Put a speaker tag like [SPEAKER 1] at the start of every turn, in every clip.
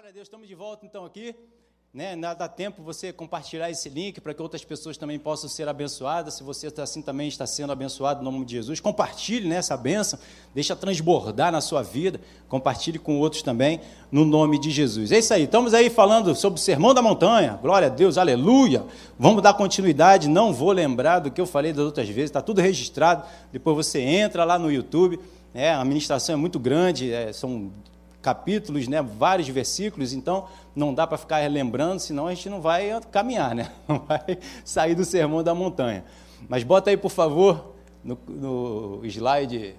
[SPEAKER 1] Glória a Deus, estamos de volta então aqui. Né? Dá tempo você compartilhar esse link para que outras pessoas também possam ser abençoadas. Se você está assim também está sendo abençoado no nome de Jesus, compartilhe né, essa bênção, deixa transbordar na sua vida, compartilhe com outros também, no nome de Jesus. É isso aí, estamos aí falando sobre o Sermão da Montanha, glória a Deus, aleluia. Vamos dar continuidade, não vou lembrar do que eu falei das outras vezes, está tudo registrado. Depois você entra lá no YouTube. É, a ministração é muito grande, é, são capítulos, né, vários versículos, então não dá para ficar lembrando, senão a gente não vai caminhar, né? não vai sair do sermão da montanha. Mas bota aí, por favor, no, no slide,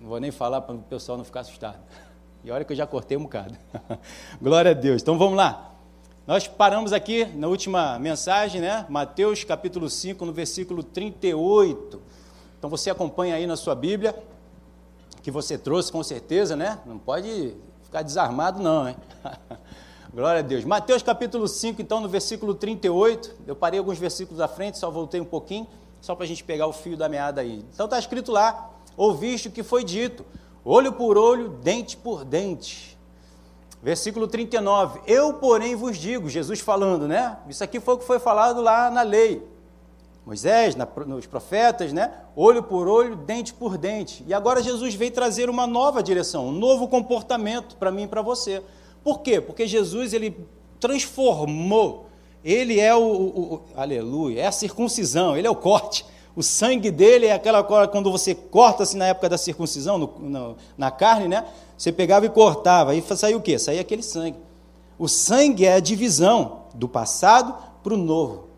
[SPEAKER 1] não vou nem falar para o pessoal não ficar assustado. E olha que eu já cortei um bocado. Glória a Deus. Então vamos lá. Nós paramos aqui na última mensagem, né? Mateus capítulo 5, no versículo 38. Então você acompanha aí na sua Bíblia que você trouxe com certeza, né? Não pode ficar desarmado, não, hein? Glória a Deus. Mateus capítulo 5, então, no versículo 38. Eu parei alguns versículos à frente, só voltei um pouquinho, só para a gente pegar o fio da meada aí. Então está escrito lá: ouviste o que foi dito, olho por olho, dente por dente. Versículo 39. Eu, porém, vos digo, Jesus falando, né? Isso aqui foi o que foi falado lá na lei. Moisés, na, nos profetas, né? olho por olho, dente por dente. E agora Jesus veio trazer uma nova direção, um novo comportamento para mim e para você. Por quê? Porque Jesus ele transformou, ele é o, o, o, aleluia, é a circuncisão, ele é o corte. O sangue dele é aquela coisa quando você corta assim na época da circuncisão, no, no, na carne, né? Você pegava e cortava, aí saía o quê? Saía aquele sangue. O sangue é a divisão do passado para o novo.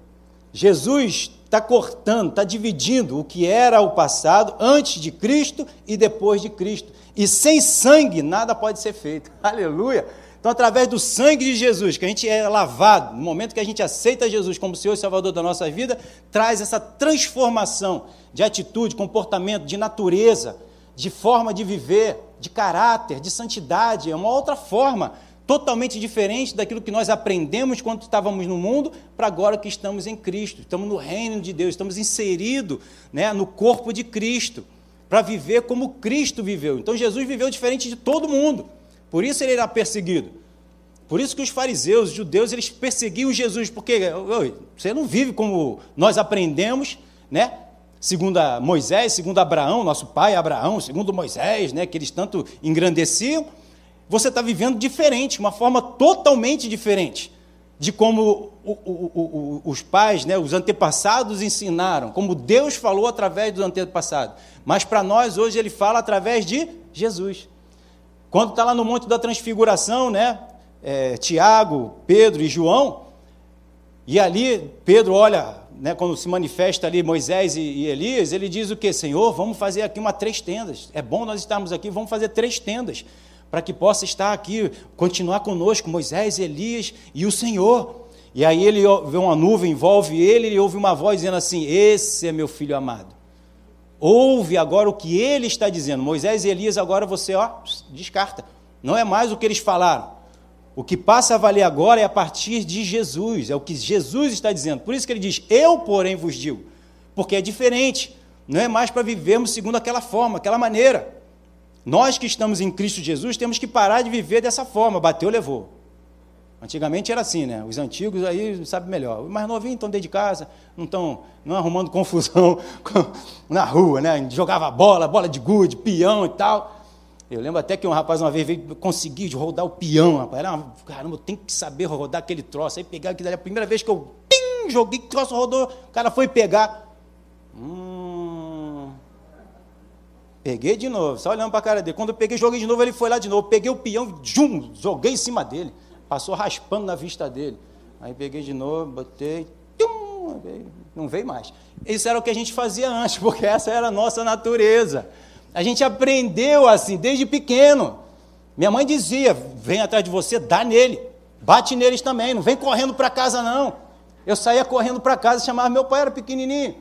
[SPEAKER 1] Jesus está cortando, está dividindo o que era o passado antes de Cristo e depois de Cristo. E sem sangue nada pode ser feito. Aleluia! Então, através do sangue de Jesus, que a gente é lavado, no momento que a gente aceita Jesus como Senhor e Salvador da nossa vida, traz essa transformação de atitude, comportamento, de natureza, de forma de viver, de caráter, de santidade. É uma outra forma totalmente diferente daquilo que nós aprendemos quando estávamos no mundo, para agora que estamos em Cristo, estamos no reino de Deus, estamos inseridos né, no corpo de Cristo, para viver como Cristo viveu. Então Jesus viveu diferente de todo mundo, por isso ele era perseguido. Por isso que os fariseus, os judeus, eles perseguiam Jesus, porque você não vive como nós aprendemos, né? Segundo Moisés, segundo Abraão, nosso pai Abraão, segundo Moisés, né, que eles tanto engrandeciam, você está vivendo diferente, uma forma totalmente diferente de como o, o, o, os pais, né, os antepassados ensinaram, como Deus falou através dos antepassados. Mas para nós hoje ele fala através de Jesus. Quando está lá no Monte da Transfiguração, né, é, Tiago, Pedro e João, e ali Pedro olha, né, quando se manifesta ali Moisés e, e Elias, ele diz o que? Senhor, vamos fazer aqui uma três tendas. É bom nós estarmos aqui, vamos fazer três tendas para que possa estar aqui, continuar conosco, Moisés, Elias e o Senhor. E aí ele vê uma nuvem, envolve ele, e ouve uma voz dizendo assim: Esse é meu filho amado. Ouve agora o que ele está dizendo. Moisés e Elias, agora você ó, descarta. Não é mais o que eles falaram. O que passa a valer agora é a partir de Jesus, é o que Jesus está dizendo. Por isso que ele diz: Eu, porém, vos digo. Porque é diferente. Não é mais para vivermos segundo aquela forma, aquela maneira. Nós que estamos em Cristo Jesus temos que parar de viver dessa forma, bateu, levou. Antigamente era assim, né? Os antigos aí sabem melhor. Os mais novinhos estão dentro de casa, não estão não arrumando confusão na rua, né? Jogava bola, bola de gude, peão e tal. Eu lembro até que um rapaz uma vez veio conseguir rodar o peão, rapaz. Era uma, caramba, eu tenho que saber rodar aquele troço. Aí pegar aquilo ali, a primeira vez que eu pim, joguei, troço rodou, o cara foi pegar. Hum, Peguei de novo, só olhando para a cara dele. Quando eu peguei, joguei de novo, ele foi lá de novo. Peguei o peão, jum, joguei em cima dele. Passou raspando na vista dele. Aí peguei de novo, botei, tum, não veio mais. Isso era o que a gente fazia antes, porque essa era a nossa natureza. A gente aprendeu assim desde pequeno. Minha mãe dizia: vem atrás de você, dá nele, bate neles também, não vem correndo para casa não. Eu saía correndo para casa, chamava meu pai, era pequenininho.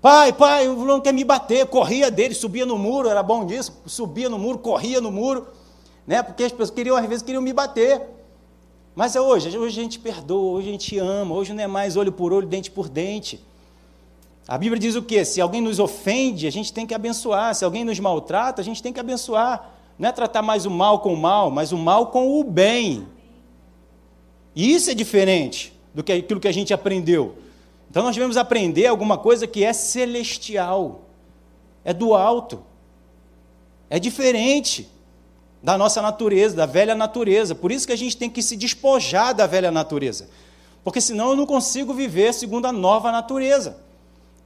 [SPEAKER 1] Pai, pai, o fulano quer me bater. Corria dele, subia no muro, era bom disso. Subia no muro, corria no muro. Né? Porque as pessoas queriam, às vezes, queriam me bater. Mas é hoje, hoje a gente perdoa, hoje a gente ama, hoje não é mais olho por olho, dente por dente. A Bíblia diz o quê? Se alguém nos ofende, a gente tem que abençoar. Se alguém nos maltrata, a gente tem que abençoar. Não é tratar mais o mal com o mal, mas o mal com o bem. E isso é diferente do que aquilo que a gente aprendeu. Então nós devemos aprender alguma coisa que é celestial, é do alto, é diferente da nossa natureza, da velha natureza. Por isso que a gente tem que se despojar da velha natureza. Porque senão eu não consigo viver segundo a nova natureza.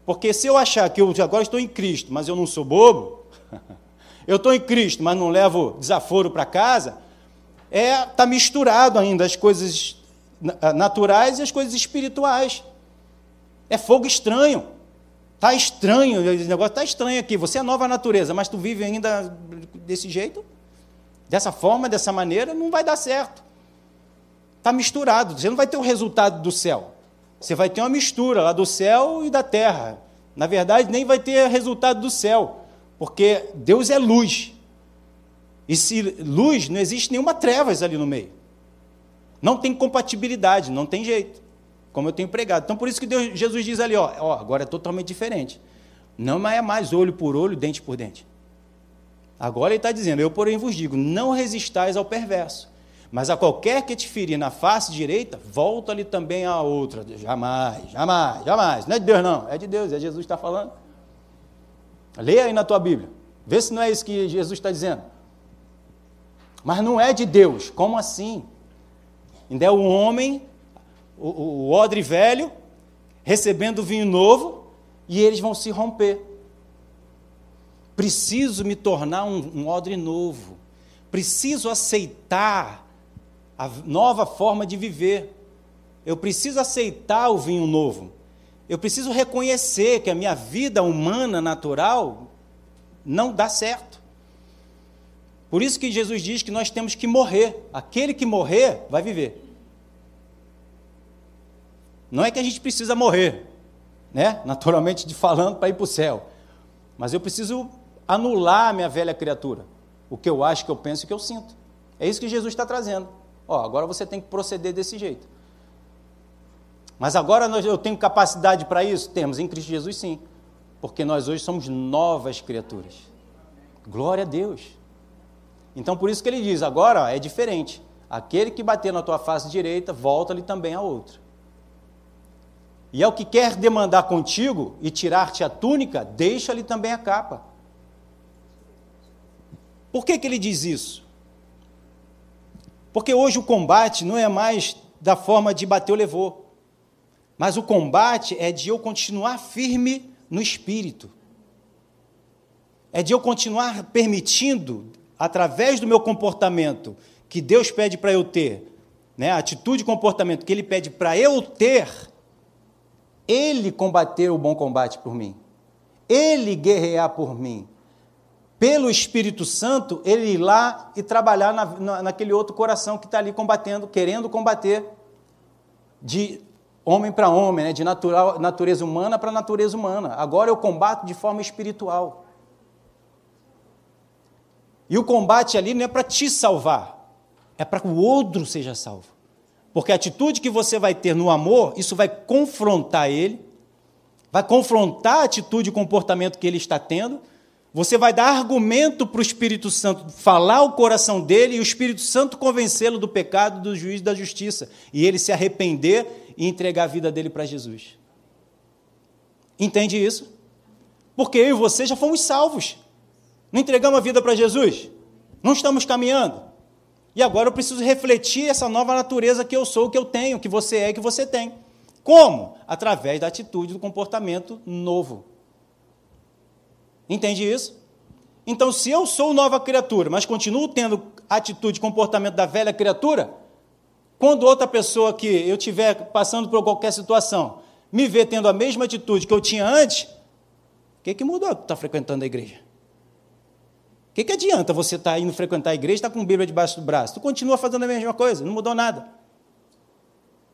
[SPEAKER 1] Porque se eu achar que eu agora estou em Cristo, mas eu não sou bobo, eu estou em Cristo, mas não levo desaforo para casa, é tá misturado ainda as coisas naturais e as coisas espirituais. É fogo estranho. Tá estranho, esse negócio tá estranho aqui. Você é nova natureza, mas tu vive ainda desse jeito? Dessa forma, dessa maneira, não vai dar certo. Está misturado. Você não vai ter o resultado do céu. Você vai ter uma mistura lá do céu e da terra. Na verdade, nem vai ter resultado do céu, porque Deus é luz. E se luz, não existe nenhuma trevas ali no meio. Não tem compatibilidade, não tem jeito. Como eu tenho pregado. Então, por isso que Deus, Jesus diz ali, ó, ó, agora é totalmente diferente. Não é mais olho por olho, dente por dente. Agora ele está dizendo: Eu, porém, vos digo: não resistais ao perverso. Mas a qualquer que te ferir na face direita, volta-lhe também a outra. Jamais, jamais, jamais. Não é de Deus, não. É de Deus, é Jesus que está falando. Leia aí na tua Bíblia. Vê se não é isso que Jesus está dizendo. Mas não é de Deus. Como assim? Ainda é o homem, o, o odre velho, recebendo vinho novo, e eles vão se romper. Preciso me tornar um, um odre novo. Preciso aceitar a nova forma de viver. Eu preciso aceitar o vinho novo. Eu preciso reconhecer que a minha vida humana natural não dá certo. Por isso que Jesus diz que nós temos que morrer. Aquele que morrer vai viver. Não é que a gente precisa morrer, né? Naturalmente de falando para ir para o céu. Mas eu preciso anular a minha velha criatura. O que eu acho, que eu penso e que eu sinto. É isso que Jesus está trazendo. Ó, agora você tem que proceder desse jeito. Mas agora eu tenho capacidade para isso? Temos, em Cristo Jesus sim. Porque nós hoje somos novas criaturas. Glória a Deus. Então por isso que ele diz: agora ó, é diferente. Aquele que bater na tua face direita, volta-lhe também a outra. E ao que quer demandar contigo e tirar-te a túnica, deixa-lhe também a capa. Por que, que ele diz isso? Porque hoje o combate não é mais da forma de bater ou levou, mas o combate é de eu continuar firme no espírito. É de eu continuar permitindo, através do meu comportamento, que Deus pede para eu ter, né, a atitude e comportamento que Ele pede para eu ter, Ele combater o bom combate por mim, Ele guerrear por mim, pelo Espírito Santo, ele ir lá e trabalhar na, na, naquele outro coração que está ali combatendo, querendo combater de homem para homem, né? de natural, natureza humana para natureza humana. Agora eu combato de forma espiritual. E o combate ali não é para te salvar, é para que o outro seja salvo. Porque a atitude que você vai ter no amor, isso vai confrontar ele, vai confrontar a atitude e comportamento que ele está tendo, você vai dar argumento para o Espírito Santo falar o coração dele e o Espírito Santo convencê-lo do pecado, do juízo e da justiça. E ele se arrepender e entregar a vida dele para Jesus. Entende isso? Porque eu e você já fomos salvos. Não entregamos a vida para Jesus? Não estamos caminhando? E agora eu preciso refletir essa nova natureza que eu sou, que eu tenho, que você é, que você tem. Como? Através da atitude, do comportamento novo. Entende isso? Então, se eu sou nova criatura, mas continuo tendo atitude e comportamento da velha criatura, quando outra pessoa que eu estiver passando por qualquer situação me vê tendo a mesma atitude que eu tinha antes, o que, que mudou que está frequentando a igreja? Que, que adianta você estar tá indo frequentar a igreja e estar tá com a Bíblia debaixo do braço? Tu continua fazendo a mesma coisa, não mudou nada.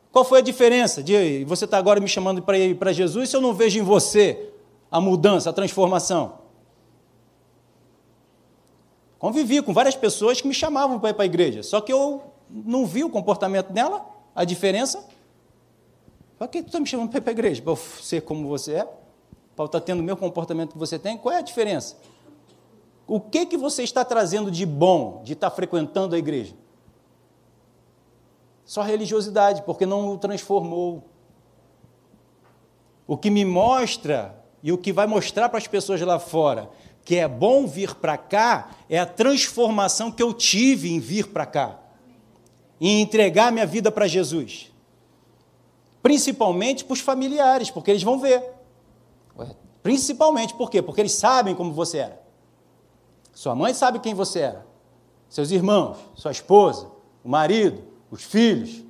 [SPEAKER 1] Qual foi a diferença de você estar tá agora me chamando para ir para Jesus se eu não vejo em você a mudança, a transformação? Convivi com várias pessoas que me chamavam para ir para a igreja, só que eu não vi o comportamento dela, a diferença. Para que tu está me chamando para ir para a igreja? Para ser como você é? Para eu estar tá tendo o meu comportamento que você tem? Qual é a diferença? O que, que você está trazendo de bom de estar frequentando a igreja? Só religiosidade, porque não o transformou. O que me mostra e o que vai mostrar para as pessoas lá fora que é bom vir para cá é a transformação que eu tive em vir para cá, em entregar minha vida para Jesus. Principalmente para os familiares, porque eles vão ver. Principalmente por quê? Porque eles sabem como você era. Sua mãe sabe quem você era. Seus irmãos, sua esposa, o marido, os filhos.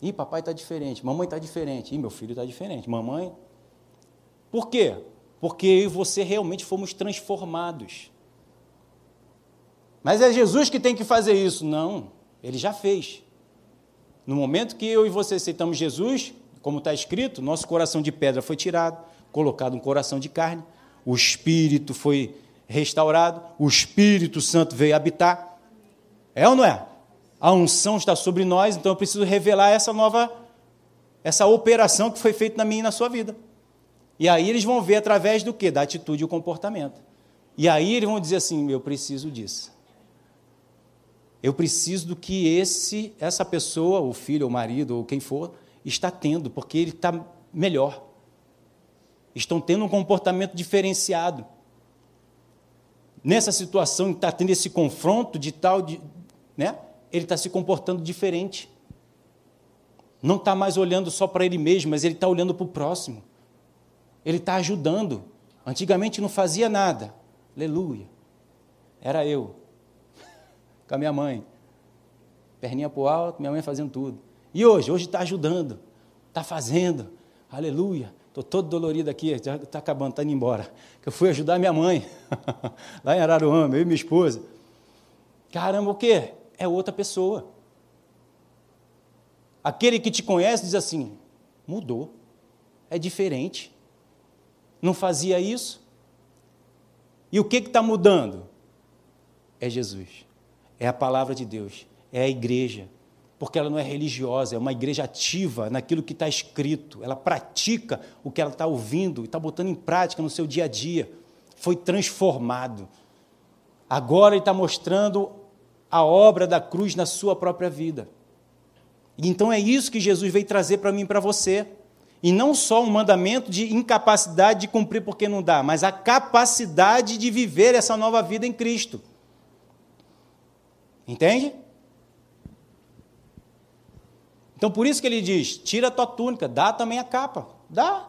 [SPEAKER 1] Ih, papai está diferente, mamãe está diferente. Ih, meu filho está diferente. Mamãe. Por quê? Porque eu e você realmente fomos transformados. Mas é Jesus que tem que fazer isso? Não, ele já fez. No momento que eu e você aceitamos Jesus, como está escrito, nosso coração de pedra foi tirado, colocado um coração de carne, o Espírito foi restaurado, o Espírito Santo veio habitar. É ou não é? A unção está sobre nós, então eu preciso revelar essa nova, essa operação que foi feita na minha e na sua vida. E aí eles vão ver através do que? Da atitude e o comportamento. E aí eles vão dizer assim: eu preciso disso. Eu preciso do que esse, essa pessoa, o filho, o marido, ou quem for, está tendo, porque ele está melhor. Estão tendo um comportamento diferenciado. Nessa situação, está tendo esse confronto de tal, de, né? ele está se comportando diferente. Não está mais olhando só para ele mesmo, mas ele está olhando para o próximo. Ele está ajudando. Antigamente não fazia nada. Aleluia. Era eu. Com a minha mãe. Perninha para o alto, minha mãe fazendo tudo. E hoje? Hoje está ajudando. Está fazendo. Aleluia. Estou todo dolorido aqui, já está acabando, está indo embora. Que eu fui ajudar minha mãe, lá em Araruama, eu e minha esposa. Caramba, o quê? É outra pessoa. Aquele que te conhece diz assim: mudou, é diferente não fazia isso? E o que está mudando? É Jesus, é a palavra de Deus, é a igreja, porque ela não é religiosa, é uma igreja ativa naquilo que está escrito, ela pratica o que ela está ouvindo e está botando em prática no seu dia a dia. Foi transformado. Agora ele está mostrando a obra da cruz na sua própria vida. Então é isso que Jesus veio trazer para mim e para você. E não só um mandamento de incapacidade de cumprir porque não dá, mas a capacidade de viver essa nova vida em Cristo. Entende? Então por isso que ele diz: tira a tua túnica, dá também a capa. Dá,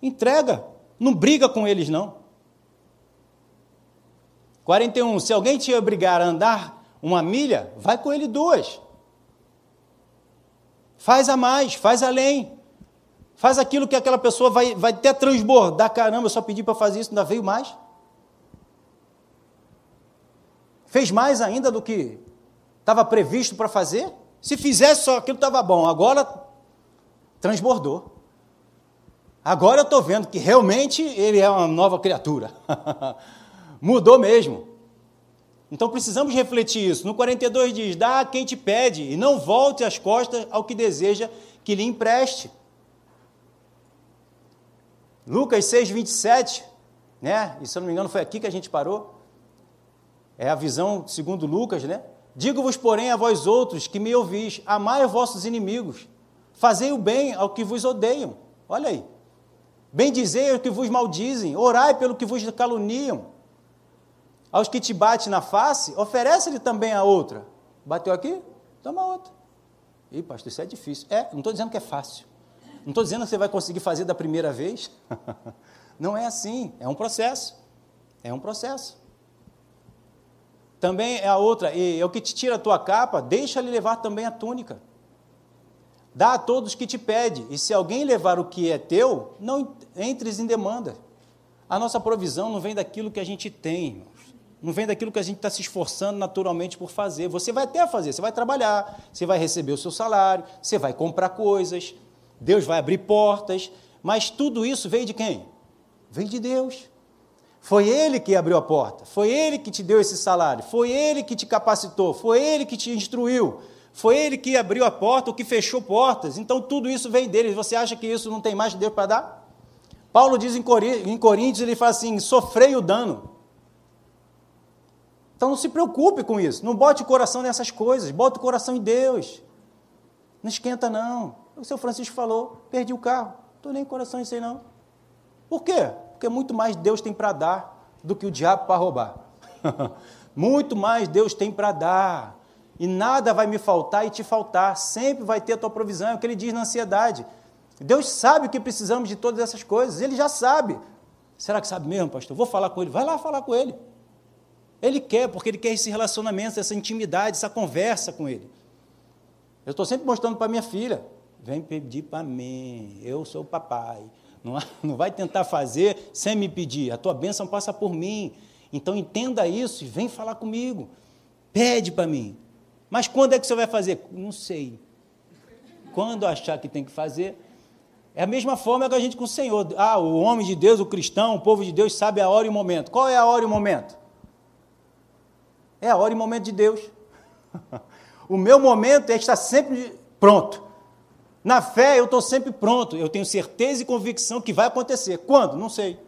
[SPEAKER 1] entrega. Não briga com eles, não. 41. Se alguém te obrigar a andar uma milha, vai com ele duas. Faz a mais, faz além. Faz aquilo que aquela pessoa vai, vai até transbordar. Caramba, eu só pedi para fazer isso, ainda veio mais. Fez mais ainda do que estava previsto para fazer. Se fizesse só aquilo estava bom. Agora transbordou. Agora eu estou vendo que realmente ele é uma nova criatura. Mudou mesmo. Então precisamos refletir isso. No 42 diz: dá a quem te pede e não volte as costas ao que deseja que lhe empreste. Lucas 6, 27, né? E se eu não me engano, foi aqui que a gente parou. É a visão segundo Lucas, né? Digo-vos, porém, a vós outros que me ouvis, amai os vossos inimigos, fazei o bem ao que vos odeiam. Olha aí. Bendizei ao que vos maldizem, orai pelo que vos caluniam. Aos que te bate na face, oferece-lhe também a outra. Bateu aqui? Toma outra. Ih, pastor, isso é difícil. É, não estou dizendo que é fácil. Não estou dizendo que você vai conseguir fazer da primeira vez. Não é assim, é um processo. É um processo. Também é a outra, e é o que te tira a tua capa, deixa-lhe levar também a túnica. Dá a todos que te pede, e se alguém levar o que é teu, não entres em demanda. A nossa provisão não vem daquilo que a gente tem. Não vem daquilo que a gente está se esforçando naturalmente por fazer. Você vai até fazer, você vai trabalhar, você vai receber o seu salário, você vai comprar coisas, Deus vai abrir portas, mas tudo isso veio de quem? Veio de Deus. Foi Ele que abriu a porta, foi Ele que te deu esse salário, foi Ele que te capacitou, foi Ele que te instruiu, foi Ele que abriu a porta, o que fechou portas. Então tudo isso vem dele. Você acha que isso não tem mais de Deus para dar? Paulo diz em Coríntios, ele fala assim: sofrei o dano. Então não se preocupe com isso. Não bote o coração nessas coisas. Bote o coração em Deus. Não esquenta, não. O seu Francisco falou: perdi o carro. Estou nem com coração em aí, não. Por quê? Porque muito mais Deus tem para dar do que o diabo para roubar. muito mais Deus tem para dar. E nada vai me faltar e te faltar. Sempre vai ter a tua provisão. É o que ele diz na ansiedade. Deus sabe o que precisamos de todas essas coisas. Ele já sabe. Será que sabe mesmo, pastor? Vou falar com ele. Vai lá falar com ele. Ele quer, porque ele quer esse relacionamento, essa intimidade, essa conversa com ele. Eu estou sempre mostrando para minha filha: vem pedir para mim, eu sou o papai. Não, não vai tentar fazer sem me pedir. A tua bênção passa por mim. Então entenda isso e vem falar comigo. Pede para mim. Mas quando é que você vai fazer? Não sei. Quando achar que tem que fazer, é a mesma forma que a gente com o Senhor. Ah, o homem de Deus, o cristão, o povo de Deus sabe a hora e o momento. Qual é a hora e o momento? É a hora e momento de Deus. o meu momento é estar sempre pronto. Na fé, eu estou sempre pronto. Eu tenho certeza e convicção que vai acontecer. Quando? Não sei.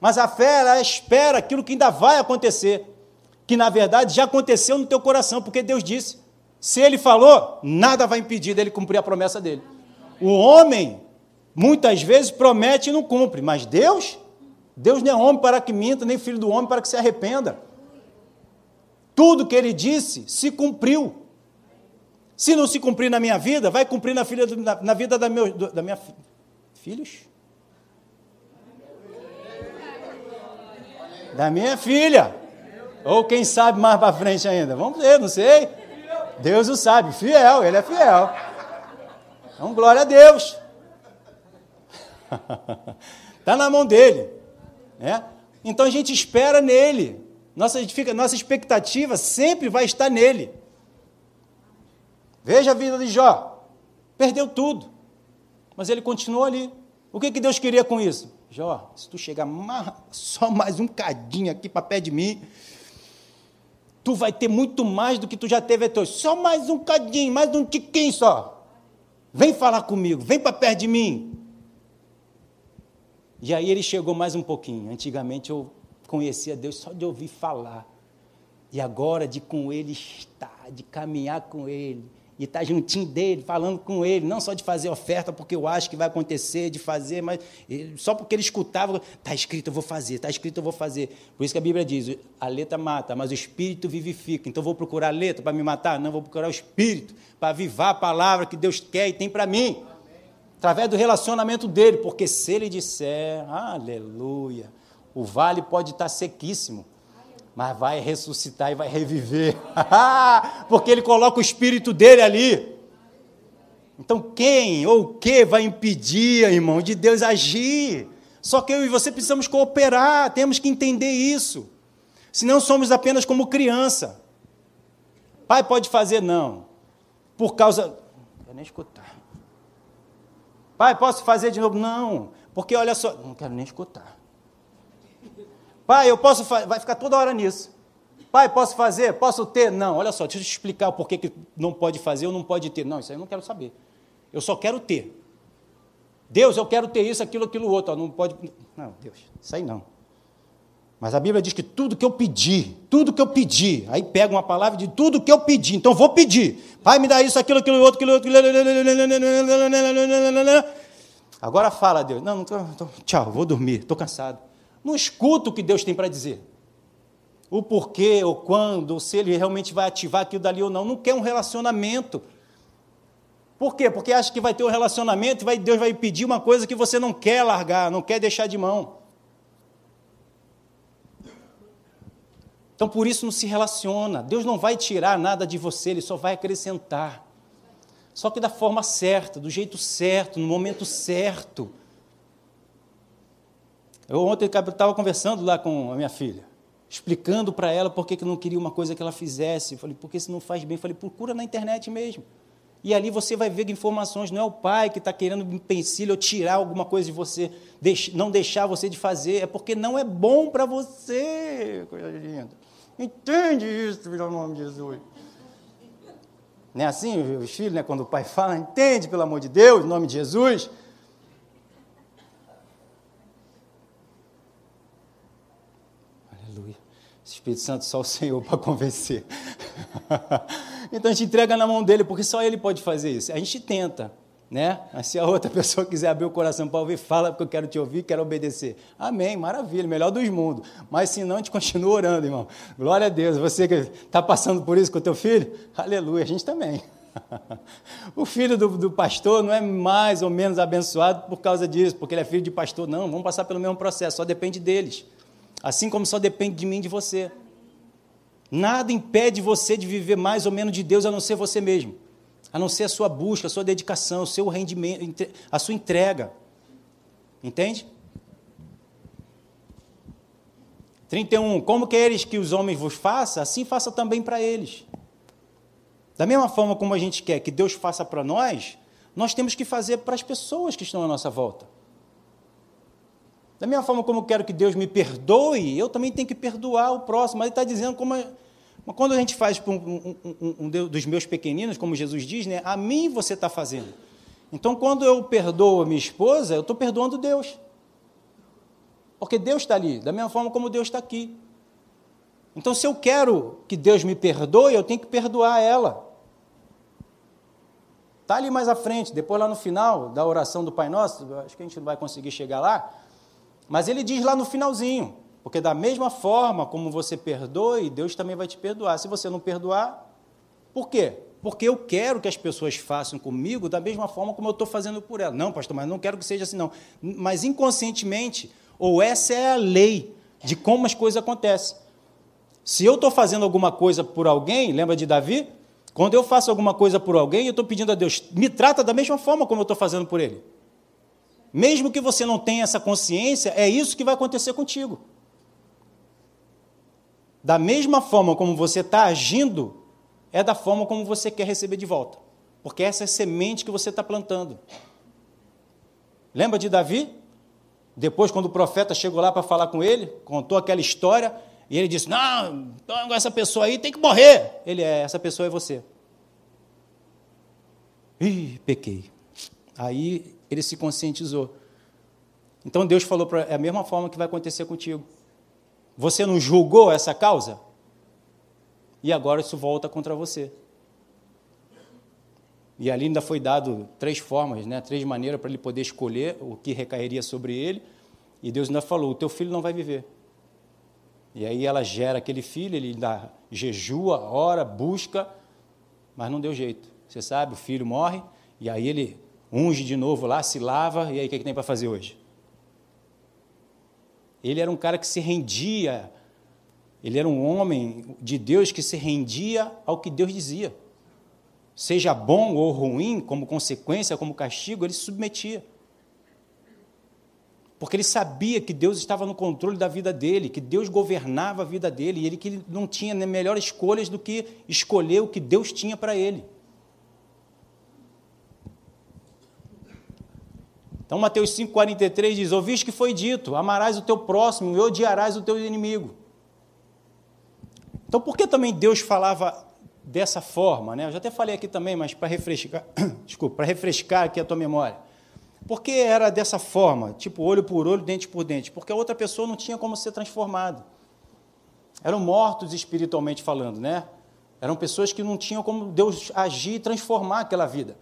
[SPEAKER 1] Mas a fé, ela espera aquilo que ainda vai acontecer. Que na verdade já aconteceu no teu coração, porque Deus disse. Se ele falou, nada vai impedir dele cumprir a promessa dele. O homem, muitas vezes, promete e não cumpre. Mas Deus, Deus não é homem para que minta, nem filho do homem para que se arrependa. Tudo que ele disse se cumpriu. Se não se cumprir na minha vida, vai cumprir na, filha, na, na vida da, meu, da minha filhos? Da minha filha. Ou quem sabe mais para frente ainda. Vamos ver, não sei. Deus o sabe. Fiel, ele é fiel. Então, glória a Deus. Está na mão dele. Né? Então a gente espera nele. Nossa, nossa expectativa sempre vai estar nele. Veja a vida de Jó. Perdeu tudo. Mas ele continuou ali. O que, que Deus queria com isso? Jó, se tu chegar só mais um cadinho aqui para pé de mim, tu vai ter muito mais do que tu já teve até hoje. Só mais um cadinho, mais um tiquinho só. Vem falar comigo, vem para perto de mim. E aí ele chegou mais um pouquinho. Antigamente eu conhecia Deus só de ouvir falar. E agora de com Ele estar, de caminhar com Ele, e estar juntinho dele, falando com Ele, não só de fazer oferta porque eu acho que vai acontecer, de fazer, mas só porque ele escutava, está escrito, eu vou fazer, está escrito, eu vou fazer. Por isso que a Bíblia diz, a letra mata, mas o Espírito vivifica. Então vou procurar a letra para me matar? Não, vou procurar o Espírito para avivar a palavra que Deus quer e tem para mim. Através do relacionamento dele, porque se ele disser, aleluia, o vale pode estar sequíssimo, mas vai ressuscitar e vai reviver, porque ele coloca o espírito dele ali. Então, quem ou o que vai impedir, irmão, de Deus agir? Só que eu e você precisamos cooperar, temos que entender isso. Senão somos apenas como criança. Pai pode fazer, não. Por causa. Não quero nem escutar. Pai, posso fazer de novo? Não. Porque olha só. Não quero nem escutar. Pai, eu posso vai ficar toda hora nisso. Pai, posso fazer? Posso ter? Não, olha só, deixa eu te explicar o porquê que não pode fazer ou não pode ter. Não, isso aí eu não quero saber. Eu só quero ter. Deus, eu quero ter isso, aquilo, aquilo outro. Não pode. Não, Deus, isso aí não. Mas a Bíblia diz que tudo que eu pedi, tudo que eu pedi, aí pega uma palavra de tudo que eu pedi, então vou pedir. Pai, me dá isso, aquilo, aquilo outro, aquilo outro. Agora fala, Deus. Não, não tô, tô, tchau, vou dormir, estou cansado. Não escuta o que Deus tem para dizer. O porquê, ou quando, se ele realmente vai ativar aquilo dali ou não. Não quer um relacionamento. Por quê? Porque acha que vai ter um relacionamento e vai, Deus vai pedir uma coisa que você não quer largar, não quer deixar de mão. Então por isso não se relaciona. Deus não vai tirar nada de você, Ele só vai acrescentar. Só que da forma certa, do jeito certo, no momento certo. Eu ontem estava conversando lá com a minha filha, explicando para ela por que não queria uma coisa que ela fizesse. Eu falei, porque se não faz bem, eu falei, procura na internet mesmo. E ali você vai ver informações, não é o pai que está querendo um empecilho ou tirar alguma coisa de você, não deixar você de fazer, é porque não é bom para você. Coisa linda. Entende isso, pelo nome de Jesus. Não é assim, os filhos, né, quando o pai fala, entende, pelo amor de Deus, em nome de Jesus. Espírito Santo, só o Senhor para convencer. então a gente entrega na mão dele, porque só ele pode fazer isso. A gente tenta, né? Mas se a outra pessoa quiser abrir o coração para ouvir, fala porque eu quero te ouvir, quero obedecer. Amém, maravilha, melhor dos mundos. Mas se não, a gente continua orando, irmão. Glória a Deus. Você que está passando por isso com o teu filho, aleluia, a gente também. O filho do, do, pastor não é mais ou menos abençoado por causa disso, porque ele é filho de pastor. Não, vamos passar pelo mesmo processo, só depende deles. Assim como só depende de mim e de você. Nada impede você de viver mais ou menos de Deus a não ser você mesmo, a não ser a sua busca, a sua dedicação, o seu rendimento, a sua entrega. Entende? 31. Como queres que os homens vos façam, assim faça também para eles. Da mesma forma como a gente quer que Deus faça para nós, nós temos que fazer para as pessoas que estão à nossa volta. Da mesma forma como eu quero que Deus me perdoe, eu também tenho que perdoar o próximo. Mas ele está dizendo como. quando a gente faz para um, um, um, dos meus pequeninos, como Jesus diz, né, a mim você está fazendo. Então, quando eu perdoo a minha esposa, eu estou perdoando Deus. Porque Deus está ali, da mesma forma como Deus está aqui. Então, se eu quero que Deus me perdoe, eu tenho que perdoar ela. Está ali mais à frente, depois lá no final da oração do Pai Nosso, acho que a gente não vai conseguir chegar lá, mas ele diz lá no finalzinho, porque da mesma forma como você perdoe, Deus também vai te perdoar. Se você não perdoar, por quê? Porque eu quero que as pessoas façam comigo da mesma forma como eu estou fazendo por elas. Não, pastor, mas não quero que seja assim, não. Mas inconscientemente, ou essa é a lei de como as coisas acontecem. Se eu estou fazendo alguma coisa por alguém, lembra de Davi? Quando eu faço alguma coisa por alguém, eu estou pedindo a Deus, me trata da mesma forma como eu estou fazendo por ele. Mesmo que você não tenha essa consciência, é isso que vai acontecer contigo. Da mesma forma como você está agindo, é da forma como você quer receber de volta. Porque essa é a semente que você está plantando. Lembra de Davi? Depois, quando o profeta chegou lá para falar com ele, contou aquela história, e ele disse: Não, essa pessoa aí tem que morrer. Ele é, essa pessoa é você. Ih, pequei. Aí ele se conscientizou. Então Deus falou para é a mesma forma que vai acontecer contigo. Você não julgou essa causa? E agora isso volta contra você. E ali ainda foi dado três formas, né, três maneiras para ele poder escolher o que recairia sobre ele. E Deus ainda falou: o teu filho não vai viver. E aí ela gera aquele filho, ele ainda jejua, ora, busca, mas não deu jeito. Você sabe, o filho morre, e aí ele unge de novo lá, se lava, e aí o que, é que tem para fazer hoje? Ele era um cara que se rendia, ele era um homem de Deus que se rendia ao que Deus dizia. Seja bom ou ruim, como consequência, como castigo, ele se submetia. Porque ele sabia que Deus estava no controle da vida dele, que Deus governava a vida dele, e ele que não tinha melhores escolhas do que escolher o que Deus tinha para ele. Então, Mateus 5,43 diz: Ouviste que foi dito: amarás o teu próximo e odiarás o teu inimigo. Então, por que também Deus falava dessa forma? Né? Eu já até falei aqui também, mas para refrescar, desculpa, para refrescar aqui a tua memória. Por que era dessa forma? Tipo, olho por olho, dente por dente? Porque a outra pessoa não tinha como ser transformada. Eram mortos espiritualmente falando, né? Eram pessoas que não tinham como Deus agir e transformar aquela vida.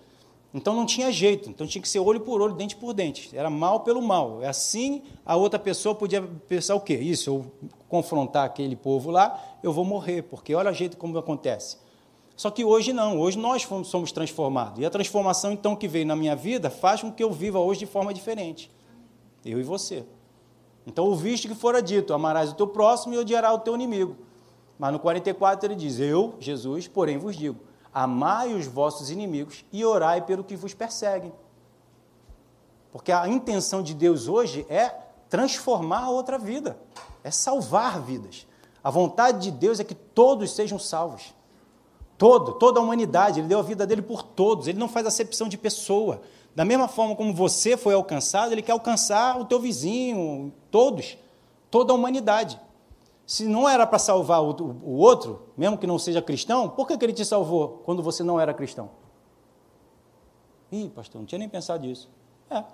[SPEAKER 1] Então não tinha jeito, então tinha que ser olho por olho, dente por dente. Era mal pelo mal. É assim a outra pessoa podia pensar o quê? Isso, eu confrontar aquele povo lá, eu vou morrer, porque olha o jeito como acontece. Só que hoje não, hoje nós somos transformados. E a transformação então que veio na minha vida faz com que eu viva hoje de forma diferente. Eu e você. Então ouviste que fora dito: amarás o teu próximo e odiarás o teu inimigo. Mas no 44 ele diz: Eu, Jesus, porém vos digo amai os vossos inimigos e orai pelo que vos perseguem. Porque a intenção de Deus hoje é transformar a outra vida, é salvar vidas. A vontade de Deus é que todos sejam salvos. Todo, toda a humanidade, ele deu a vida dele por todos, ele não faz acepção de pessoa. Da mesma forma como você foi alcançado, ele quer alcançar o teu vizinho, todos, toda a humanidade. Se não era para salvar o, outro, mesmo que não seja cristão, por que, que ele te salvou quando você não era cristão? Ih, pastor, não tinha nem pensado nisso. É.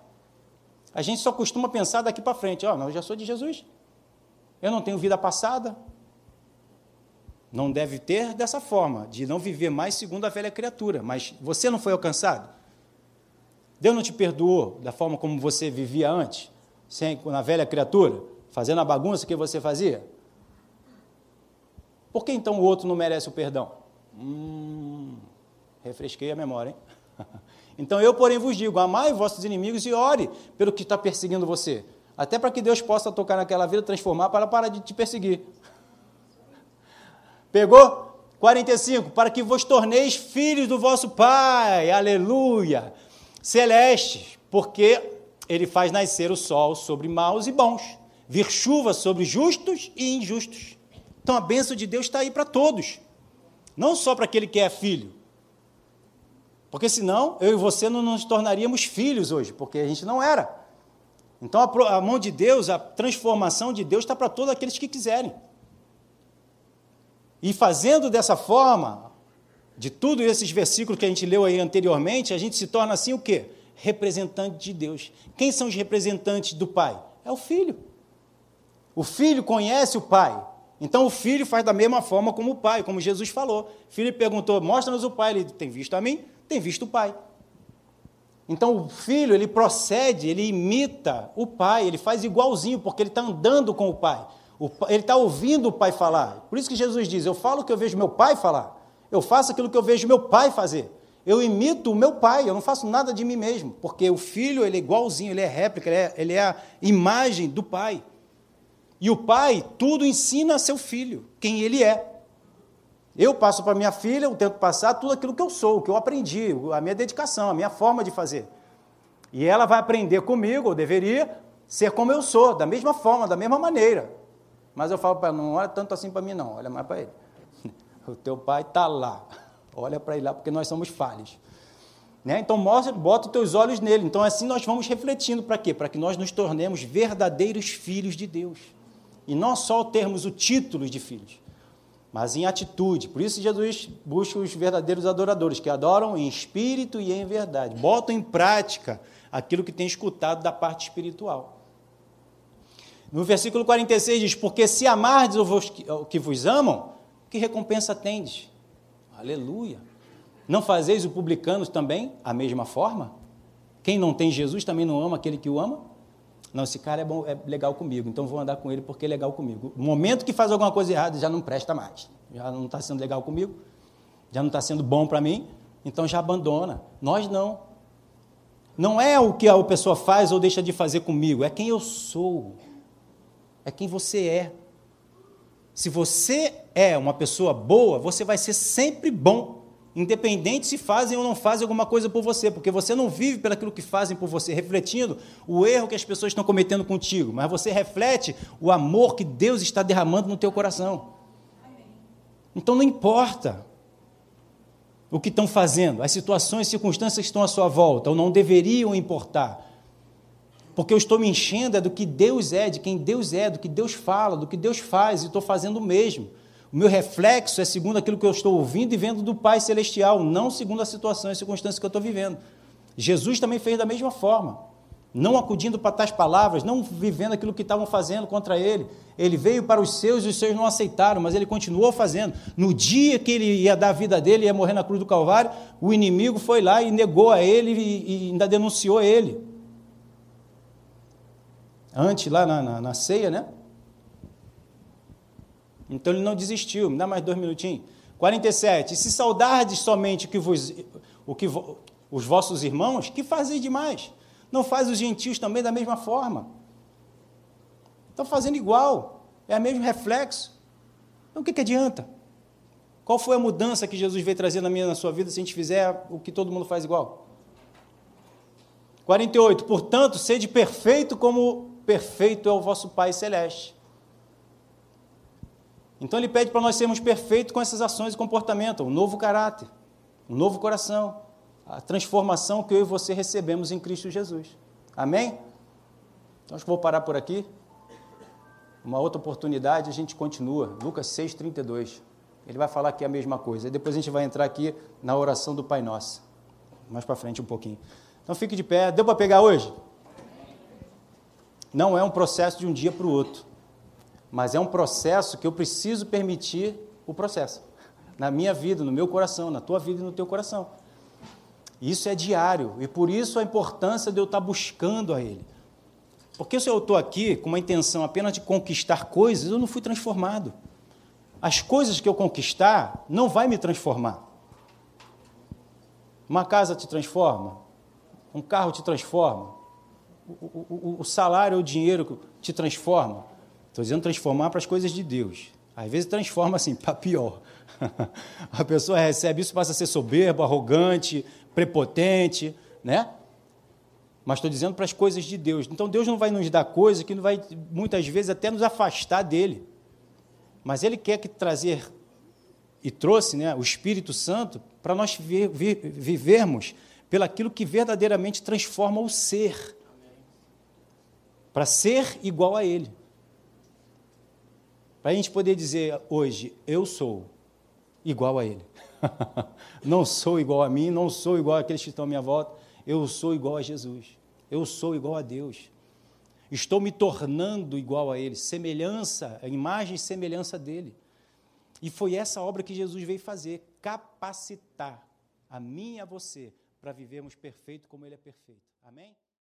[SPEAKER 1] A gente só costuma pensar daqui para frente. Ó, oh, eu já sou de Jesus. Eu não tenho vida passada. Não deve ter dessa forma, de não viver mais segundo a velha criatura. Mas você não foi alcançado? Deus não te perdoou da forma como você vivia antes, sem, na velha criatura, fazendo a bagunça que você fazia? Por que então o outro não merece o perdão? Hum, refresquei a memória, hein? Então eu, porém, vos digo: amai vossos inimigos e ore pelo que está perseguindo você. Até para que Deus possa tocar naquela vida, transformar, para parar de te perseguir. Pegou? 45. Para que vos torneis filhos do vosso Pai. Aleluia. Celestes, porque ele faz nascer o sol sobre maus e bons, vir chuva sobre justos e injustos. Então a bênção de Deus está aí para todos, não só para aquele que é filho. Porque senão eu e você não nos tornaríamos filhos hoje, porque a gente não era. Então a, mão de Deus, a transformação de Deus está para todos aqueles que quiserem. E fazendo dessa forma, de todos esses versículos que a gente leu aí anteriormente, a gente se torna assim o quê? Representante de Deus. Quem são os representantes do Pai? É o Filho. O Filho conhece o Pai. Então o filho faz da mesma forma como o pai, como Jesus falou. O filho perguntou: Mostra-nos o pai. Ele tem visto a mim, tem visto o pai. Então o filho, ele procede, ele imita o pai, ele faz igualzinho, porque ele está andando com o pai. O, ele está ouvindo o pai falar. Por isso que Jesus diz: Eu falo o que eu vejo meu pai falar. Eu faço aquilo que eu vejo meu pai fazer. Eu imito o meu pai, eu não faço nada de mim mesmo, porque o filho ele é igualzinho, ele é réplica, ele é, ele é a imagem do pai. E o pai tudo ensina a seu filho, quem ele é. Eu passo para minha filha, eu tento passar tudo aquilo que eu sou, o que eu aprendi, a minha dedicação, a minha forma de fazer. E ela vai aprender comigo, ou deveria, ser como eu sou, da mesma forma, da mesma maneira. Mas eu falo para ela, não olha tanto assim para mim não, olha mais para ele. O teu pai está lá, olha para ele lá, porque nós somos falhos. Né? Então, mostra, bota os teus olhos nele. Então, assim nós vamos refletindo para quê? Para que nós nos tornemos verdadeiros filhos de Deus. E não só termos o título de filhos, mas em atitude. Por isso Jesus busca os verdadeiros adoradores, que adoram em espírito e em verdade. Botam em prática aquilo que tem escutado da parte espiritual. No versículo 46 diz: Porque se amardes o que vos amam, que recompensa tendes? Aleluia. Não fazeis o publicano também a mesma forma? Quem não tem Jesus também não ama aquele que o ama? Não, esse cara é, bom, é legal comigo, então vou andar com ele porque é legal comigo. No momento que faz alguma coisa errada, já não presta mais. Já não está sendo legal comigo, já não está sendo bom para mim, então já abandona. Nós não. Não é o que a pessoa faz ou deixa de fazer comigo, é quem eu sou. É quem você é. Se você é uma pessoa boa, você vai ser sempre bom independente se fazem ou não fazem alguma coisa por você, porque você não vive pelaquilo que fazem por você, refletindo o erro que as pessoas estão cometendo contigo, mas você reflete o amor que Deus está derramando no teu coração. Então não importa o que estão fazendo, as situações e circunstâncias que estão à sua volta, ou não deveriam importar. Porque eu estou me enchendo é do que Deus é, de quem Deus é, do que Deus fala, do que Deus faz, e estou fazendo o mesmo. O meu reflexo é segundo aquilo que eu estou ouvindo e vendo do Pai Celestial, não segundo a situação e circunstância que eu estou vivendo. Jesus também fez da mesma forma, não acudindo para tais palavras, não vivendo aquilo que estavam fazendo contra ele. Ele veio para os seus e os seus não aceitaram, mas ele continuou fazendo. No dia que ele ia dar a vida dele, ia morrer na cruz do Calvário, o inimigo foi lá e negou a ele e, e ainda denunciou ele. Antes, lá na, na, na ceia, né? Então ele não desistiu. Me dá mais dois minutinhos. 47. E se saudardes somente que vos, o que os vossos irmãos, que fazem demais? Não faz os gentios também da mesma forma? Estão fazendo igual. É o mesmo reflexo. Então o que, que adianta? Qual foi a mudança que Jesus veio trazer na minha na sua vida se a gente fizer o que todo mundo faz igual? 48. Portanto, sede perfeito como perfeito é o vosso Pai celeste. Então ele pede para nós sermos perfeitos com essas ações e comportamento, um novo caráter, um novo coração, a transformação que eu e você recebemos em Cristo Jesus. Amém? Então acho que vou parar por aqui. Uma outra oportunidade a gente continua. Lucas 6:32. Ele vai falar aqui a mesma coisa. E depois a gente vai entrar aqui na oração do Pai Nosso. Mais para frente um pouquinho. Então fique de pé. Deu para pegar hoje? Não é um processo de um dia para o outro mas é um processo que eu preciso permitir o processo. Na minha vida, no meu coração, na tua vida e no teu coração. Isso é diário e por isso a importância de eu estar buscando a Ele. Porque se eu estou aqui com uma intenção apenas de conquistar coisas, eu não fui transformado. As coisas que eu conquistar não vai me transformar. Uma casa te transforma, um carro te transforma, o, o, o salário ou o dinheiro te transforma. Estou dizendo transformar para as coisas de Deus. Às vezes transforma assim, para pior. A pessoa recebe isso, passa a ser soberbo, arrogante, prepotente, né? Mas estou dizendo para as coisas de Deus. Então Deus não vai nos dar coisas que não vai muitas vezes até nos afastar dele. Mas Ele quer que trazer e trouxe, né, o Espírito Santo para nós vi, vi, vivermos pelaquilo que verdadeiramente transforma o ser. Para ser igual a Ele. Para a gente poder dizer hoje, eu sou igual a Ele. não sou igual a mim, não sou igual àqueles que estão à minha volta, eu sou igual a Jesus. Eu sou igual a Deus. Estou me tornando igual a Ele, semelhança, a imagem e semelhança dele. E foi essa obra que Jesus veio fazer, capacitar a mim e a você para vivermos perfeito como Ele é perfeito. Amém?